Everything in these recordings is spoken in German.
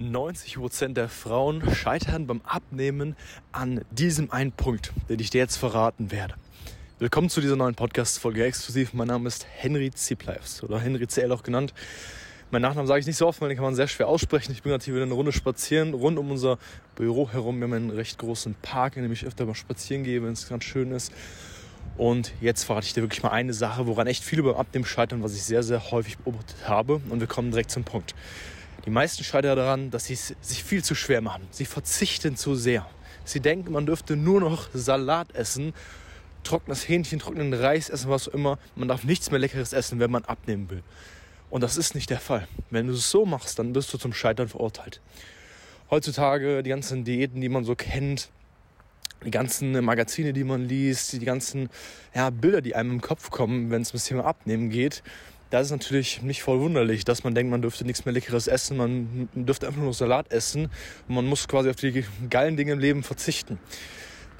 90% der Frauen scheitern beim Abnehmen an diesem einen Punkt, den ich dir jetzt verraten werde. Willkommen zu dieser neuen Podcast-Folge exklusiv. Mein Name ist Henry Zipleifs oder Henry CL auch genannt. Mein Nachnamen sage ich nicht so oft, weil den kann man sehr schwer aussprechen. Ich bin gerade hier wieder eine Runde spazieren, rund um unser Büro herum. Wir haben einen recht großen Park, in dem ich öfter mal spazieren gehe, wenn es ganz schön ist. Und jetzt verrate ich dir wirklich mal eine Sache, woran echt viele beim Abnehmen scheitern, was ich sehr, sehr häufig beobachtet habe. Und wir kommen direkt zum Punkt. Die meisten scheitern daran, dass sie es sich viel zu schwer machen. Sie verzichten zu sehr. Sie denken, man dürfte nur noch Salat essen, trockenes Hähnchen, trockenen Reis essen, was auch immer. Man darf nichts mehr Leckeres essen, wenn man abnehmen will. Und das ist nicht der Fall. Wenn du es so machst, dann bist du zum Scheitern verurteilt. Heutzutage die ganzen Diäten, die man so kennt, die ganzen Magazine, die man liest, die ganzen ja, Bilder, die einem im Kopf kommen, wenn es um das Thema Abnehmen geht, da ist natürlich nicht voll wunderlich, dass man denkt, man dürfte nichts mehr Leckeres essen, man dürfte einfach nur Salat essen und man muss quasi auf die geilen Dinge im Leben verzichten.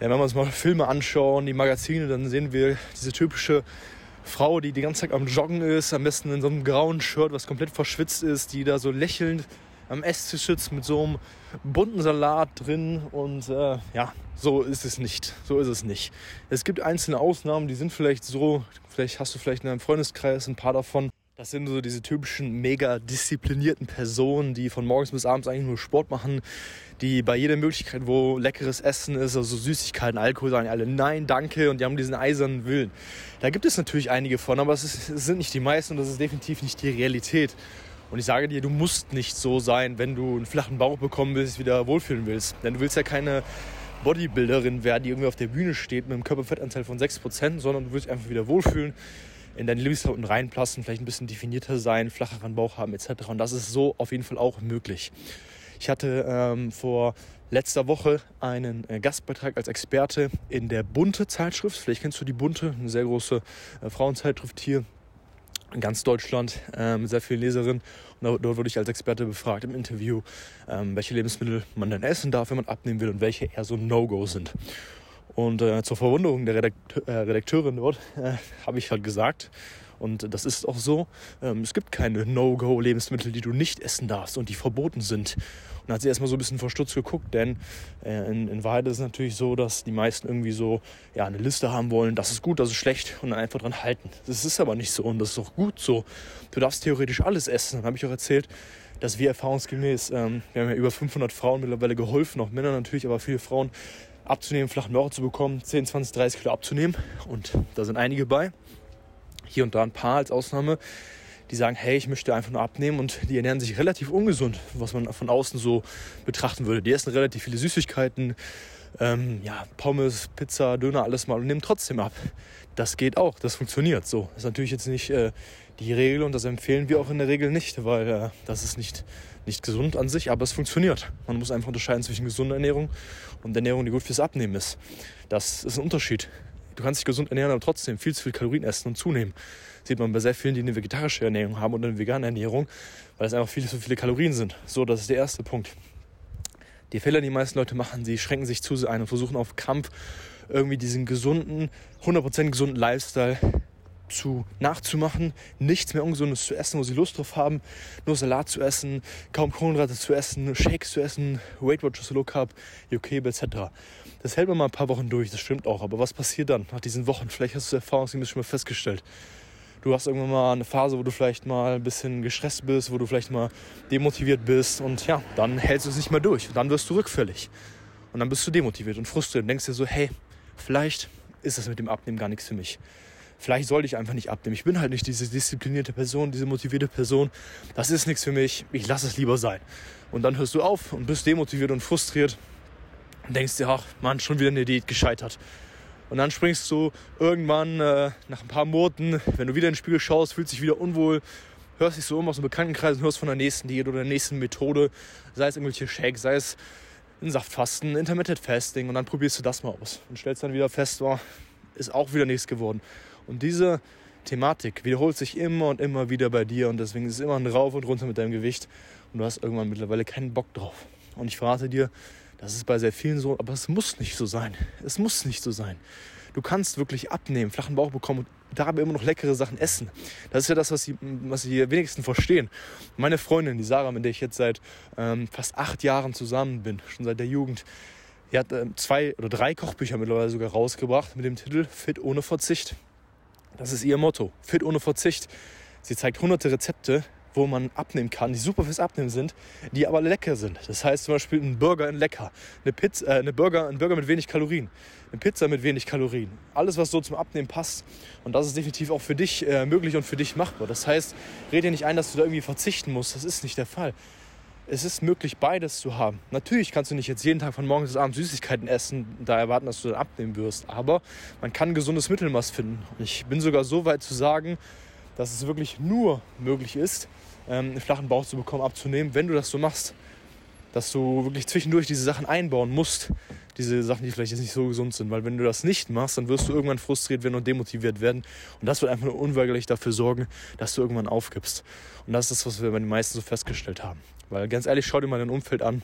Denn wenn wir uns mal Filme anschauen, die Magazine, dann sehen wir diese typische Frau, die die ganze Zeit am Joggen ist, am besten in so einem grauen Shirt, was komplett verschwitzt ist, die da so lächelnd am Esstisch sitzt mit so einem bunten Salat drin und äh, ja, so ist es nicht. So ist es nicht. Es gibt einzelne Ausnahmen, die sind vielleicht so, vielleicht hast du vielleicht in deinem Freundeskreis ein paar davon. Das sind so diese typischen mega disziplinierten Personen, die von morgens bis abends eigentlich nur Sport machen, die bei jeder Möglichkeit, wo leckeres Essen ist, also Süßigkeiten, Alkohol, sagen alle nein, danke und die haben diesen eisernen Willen. Da gibt es natürlich einige von, aber es, ist, es sind nicht die meisten und das ist definitiv nicht die Realität. Und ich sage dir, du musst nicht so sein, wenn du einen flachen Bauch bekommen willst, wieder wohlfühlen willst. Denn du willst ja keine Bodybuilderin werden, die irgendwie auf der Bühne steht mit einem Körperfettanteil von 6%, sondern du willst einfach wieder wohlfühlen, in deine Lebensklamotten reinplassen, vielleicht ein bisschen definierter sein, flacheren Bauch haben etc. Und das ist so auf jeden Fall auch möglich. Ich hatte ähm, vor letzter Woche einen äh, Gastbeitrag als Experte in der Bunte Zeitschrift. Vielleicht kennst du die Bunte, eine sehr große äh, Frauenzeitschrift hier in ganz Deutschland äh, mit sehr vielen Leserinnen. Und dort wurde ich als Experte befragt im Interview, ähm, welche Lebensmittel man denn essen darf, wenn man abnehmen will und welche eher so No-Go sind. Und äh, zur Verwunderung der Redakteur, äh, Redakteurin dort äh, habe ich halt gesagt, und das ist auch so. Ähm, es gibt keine No-Go-Lebensmittel, die du nicht essen darfst und die verboten sind. Und dann hat sie erstmal so ein bisschen verstutzt geguckt, denn äh, in, in Wahrheit ist es natürlich so, dass die meisten irgendwie so ja, eine Liste haben wollen, das ist gut, das ist schlecht und dann einfach dran halten. Das ist aber nicht so und das ist auch gut so. Du darfst theoretisch alles essen. Dann habe ich auch erzählt, dass wir erfahrungsgemäß, ähm, wir haben ja über 500 Frauen mittlerweile geholfen, auch Männer natürlich, aber viele Frauen abzunehmen, flachen Bauch zu bekommen, 10, 20, 30 Kilo abzunehmen. Und da sind einige bei hier und da ein paar als Ausnahme, die sagen, hey, ich möchte einfach nur abnehmen und die ernähren sich relativ ungesund, was man von außen so betrachten würde. Die essen relativ viele Süßigkeiten, ähm, ja, Pommes, Pizza, Döner, alles mal und nehmen trotzdem ab. Das geht auch, das funktioniert so. Das ist natürlich jetzt nicht äh, die Regel und das empfehlen wir auch in der Regel nicht, weil äh, das ist nicht, nicht gesund an sich, aber es funktioniert. Man muss einfach unterscheiden zwischen gesunder Ernährung und Ernährung, die gut fürs Abnehmen ist. Das ist ein Unterschied. Du kannst dich gesund ernähren, aber trotzdem viel zu viel Kalorien essen und zunehmen. Sieht man bei sehr vielen, die eine vegetarische Ernährung haben oder eine vegane Ernährung, weil es einfach viel zu viele Kalorien sind. So, das ist der erste Punkt. Die Fehler, die die meisten Leute machen, sie schränken sich zu sehr ein und versuchen auf Kampf irgendwie diesen gesunden, 100% gesunden Lifestyle zu nachzumachen, nichts mehr Ungesundes zu essen, wo sie Lust drauf haben, nur Salat zu essen, kaum Kohlenhydrate zu essen, Shakes zu essen, Weight Watchers Low Carb, Yokebe etc. Das hält man mal ein paar Wochen durch, das stimmt auch. Aber was passiert dann nach diesen Wochen? Vielleicht hast du es erfahrungsgemäß schon mal festgestellt. Du hast irgendwann mal eine Phase, wo du vielleicht mal ein bisschen gestresst bist, wo du vielleicht mal demotiviert bist und ja, dann hältst du es nicht mehr durch. Und dann wirst du rückfällig. Und dann bist du demotiviert und frustriert und denkst dir so, hey, vielleicht ist das mit dem Abnehmen gar nichts für mich. Vielleicht sollte ich einfach nicht abnehmen. Ich bin halt nicht diese disziplinierte Person, diese motivierte Person. Das ist nichts für mich. Ich lasse es lieber sein. Und dann hörst du auf und bist demotiviert und frustriert und denkst dir, ach Mann, schon wieder eine Diät gescheitert. Und dann springst du irgendwann äh, nach ein paar Monaten, wenn du wieder in den Spiegel schaust, fühlst dich wieder unwohl, hörst dich so um aus dem Bekanntenkreis und hörst von der nächsten Diät oder der nächsten Methode, sei es irgendwelche Shakes, sei es ein Saftfasten, Intermittent Fasting und dann probierst du das mal aus und stellst dann wieder fest, oh, ist auch wieder nichts geworden. Und diese Thematik wiederholt sich immer und immer wieder bei dir und deswegen ist es immer ein Rauf und runter mit deinem Gewicht und du hast irgendwann mittlerweile keinen Bock drauf. Und ich verrate dir, das ist bei sehr vielen so, aber es muss nicht so sein. Es muss nicht so sein. Du kannst wirklich abnehmen, flachen Bauch bekommen und dabei immer noch leckere Sachen essen. Das ist ja das, was sie, was sie wenigsten verstehen. Meine Freundin, die Sarah, mit der ich jetzt seit ähm, fast acht Jahren zusammen bin, schon seit der Jugend, die hat äh, zwei oder drei Kochbücher mittlerweile sogar rausgebracht mit dem Titel Fit ohne Verzicht. Das ist ihr Motto. Fit ohne Verzicht. Sie zeigt hunderte Rezepte, wo man abnehmen kann, die super fürs Abnehmen sind, die aber lecker sind. Das heißt zum Beispiel ein Burger in lecker, eine Pizza, äh, eine Burger, ein Burger mit wenig Kalorien, eine Pizza mit wenig Kalorien. Alles, was so zum Abnehmen passt. Und das ist definitiv auch für dich äh, möglich und für dich machbar. Das heißt, red dir nicht ein, dass du da irgendwie verzichten musst. Das ist nicht der Fall. Es ist möglich, beides zu haben. Natürlich kannst du nicht jetzt jeden Tag von morgens bis abends Süßigkeiten essen, da erwarten, dass du dann abnehmen wirst. Aber man kann gesundes Mittelmaß finden. Ich bin sogar so weit zu sagen, dass es wirklich nur möglich ist, ähm, einen flachen Bauch zu bekommen, abzunehmen, wenn du das so machst. Dass du wirklich zwischendurch diese Sachen einbauen musst, diese Sachen, die vielleicht jetzt nicht so gesund sind. Weil wenn du das nicht machst, dann wirst du irgendwann frustriert werden und demotiviert werden. Und das wird einfach nur unweigerlich dafür sorgen, dass du irgendwann aufgibst. Und das ist das, was wir bei den meisten so festgestellt haben. Weil ganz ehrlich, schau dir mal dein Umfeld an.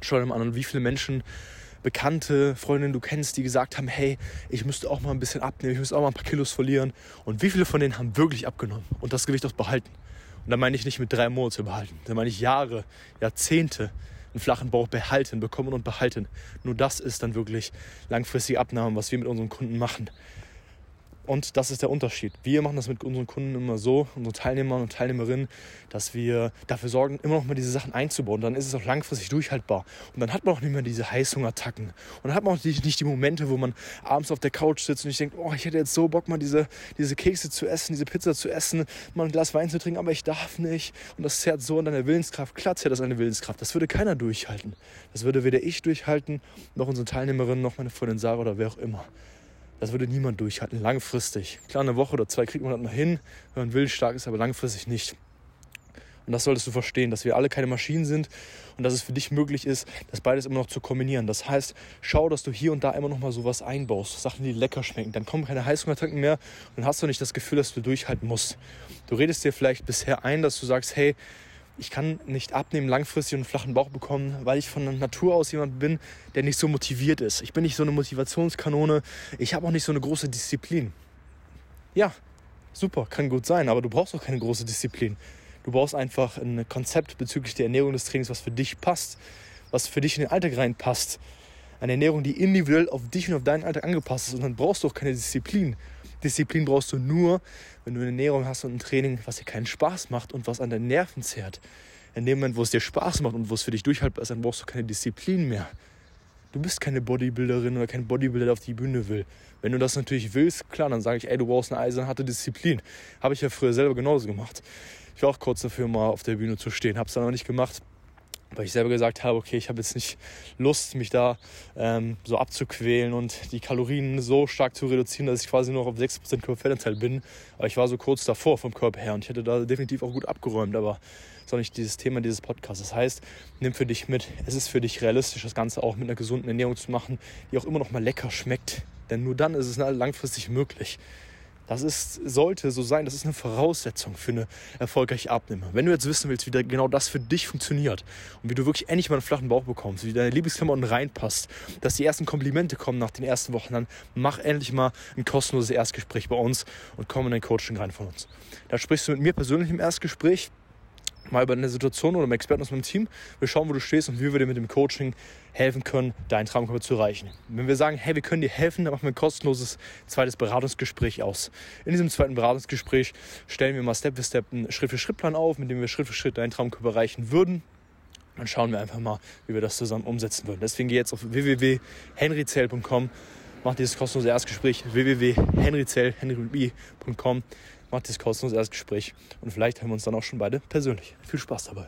Schau dir mal an, wie viele Menschen Bekannte, Freundinnen du kennst, die gesagt haben, hey, ich müsste auch mal ein bisschen abnehmen, ich müsste auch mal ein paar Kilos verlieren. Und wie viele von denen haben wirklich abgenommen und das Gewicht auch behalten? Und da meine ich nicht mit drei Monaten behalten. Da meine ich Jahre, Jahrzehnte einen flachen Bauch behalten, bekommen und behalten. Nur das ist dann wirklich langfristige Abnahme, was wir mit unseren Kunden machen. Und das ist der Unterschied. Wir machen das mit unseren Kunden immer so, unsere Teilnehmer und Teilnehmerinnen, dass wir dafür sorgen, immer noch mal diese Sachen einzubauen. Dann ist es auch langfristig durchhaltbar. Und dann hat man auch nicht mehr diese Heißhungerattacken. Und dann hat man auch nicht die Momente, wo man abends auf der Couch sitzt und ich denke, oh, ich hätte jetzt so Bock, mal diese, diese Kekse zu essen, diese Pizza zu essen, mal ein Glas Wein zu trinken, aber ich darf nicht. Und das zerrt so an deiner Willenskraft. Klar zerrt das eine Willenskraft. Das würde keiner durchhalten. Das würde weder ich durchhalten, noch unsere Teilnehmerin, noch meine Freundin Sarah oder wer auch immer. Das würde niemand durchhalten, langfristig. Klar, eine Woche oder zwei kriegt man das noch hin, wenn man willensstark ist, aber langfristig nicht. Und das solltest du verstehen, dass wir alle keine Maschinen sind und dass es für dich möglich ist, das beides immer noch zu kombinieren. Das heißt, schau, dass du hier und da immer noch mal sowas einbaust, Sachen, die lecker schmecken. Dann kommen keine Heißhungerattacken mehr und hast du nicht das Gefühl, dass du durchhalten musst. Du redest dir vielleicht bisher ein, dass du sagst, hey, ich kann nicht abnehmen, langfristig einen flachen Bauch bekommen, weil ich von Natur aus jemand bin, der nicht so motiviert ist. Ich bin nicht so eine Motivationskanone. Ich habe auch nicht so eine große Disziplin. Ja, super, kann gut sein, aber du brauchst auch keine große Disziplin. Du brauchst einfach ein Konzept bezüglich der Ernährung des Trainings, was für dich passt, was für dich in den Alltag reinpasst. Eine Ernährung, die individuell auf dich und auf deinen Alltag angepasst ist. Und dann brauchst du auch keine Disziplin. Disziplin brauchst du nur, wenn du eine Ernährung hast und ein Training, was dir keinen Spaß macht und was an deinen Nerven zehrt. In dem Moment, wo es dir Spaß macht und wo es für dich durchhaltbar ist, dann brauchst du keine Disziplin mehr. Du bist keine Bodybuilderin oder kein Bodybuilder, der auf die Bühne will. Wenn du das natürlich willst, klar, dann sage ich, ey, du brauchst eine eisenharte Disziplin. Habe ich ja früher selber genauso gemacht. Ich war auch kurz dafür, mal auf der Bühne zu stehen. Habe es dann aber nicht gemacht weil ich selber gesagt habe, okay, ich habe jetzt nicht Lust, mich da ähm, so abzuquälen und die Kalorien so stark zu reduzieren, dass ich quasi nur noch auf 6% Körperfettanteil bin. Aber ich war so kurz davor vom Körper her und ich hätte da definitiv auch gut abgeräumt, aber das ist auch nicht dieses Thema dieses Podcasts. Das heißt, nimm für dich mit, es ist für dich realistisch, das Ganze auch mit einer gesunden Ernährung zu machen, die auch immer noch mal lecker schmeckt. Denn nur dann ist es langfristig möglich. Das ist, sollte so sein, das ist eine Voraussetzung für eine erfolgreiche Abnehme. Wenn du jetzt wissen willst, wie da genau das für dich funktioniert und wie du wirklich endlich mal einen flachen Bauch bekommst, wie deine Lieblingsklamotten reinpasst, dass die ersten Komplimente kommen nach den ersten Wochen, dann mach endlich mal ein kostenloses Erstgespräch bei uns und komm in ein Coaching rein von uns. Da sprichst du mit mir persönlich im Erstgespräch mal über eine Situation oder mit Experten aus meinem Team. Wir schauen, wo du stehst und wie wir dir mit dem Coaching helfen können, deinen Traumkörper zu erreichen. Wenn wir sagen, hey, wir können dir helfen, dann machen wir ein kostenloses zweites Beratungsgespräch aus. In diesem zweiten Beratungsgespräch stellen wir mal Step für Step einen Schritt-für-Schritt-Plan auf, mit dem wir Schritt für Schritt deinen Traumkörper erreichen würden. Dann schauen wir einfach mal, wie wir das zusammen umsetzen würden. Deswegen geh jetzt auf www.henryzell.com, mach dieses kostenlose Erstgespräch www.henryzell.com mach dieses kostenlose Erstgespräch und vielleicht hören wir uns dann auch schon beide persönlich. Viel Spaß dabei.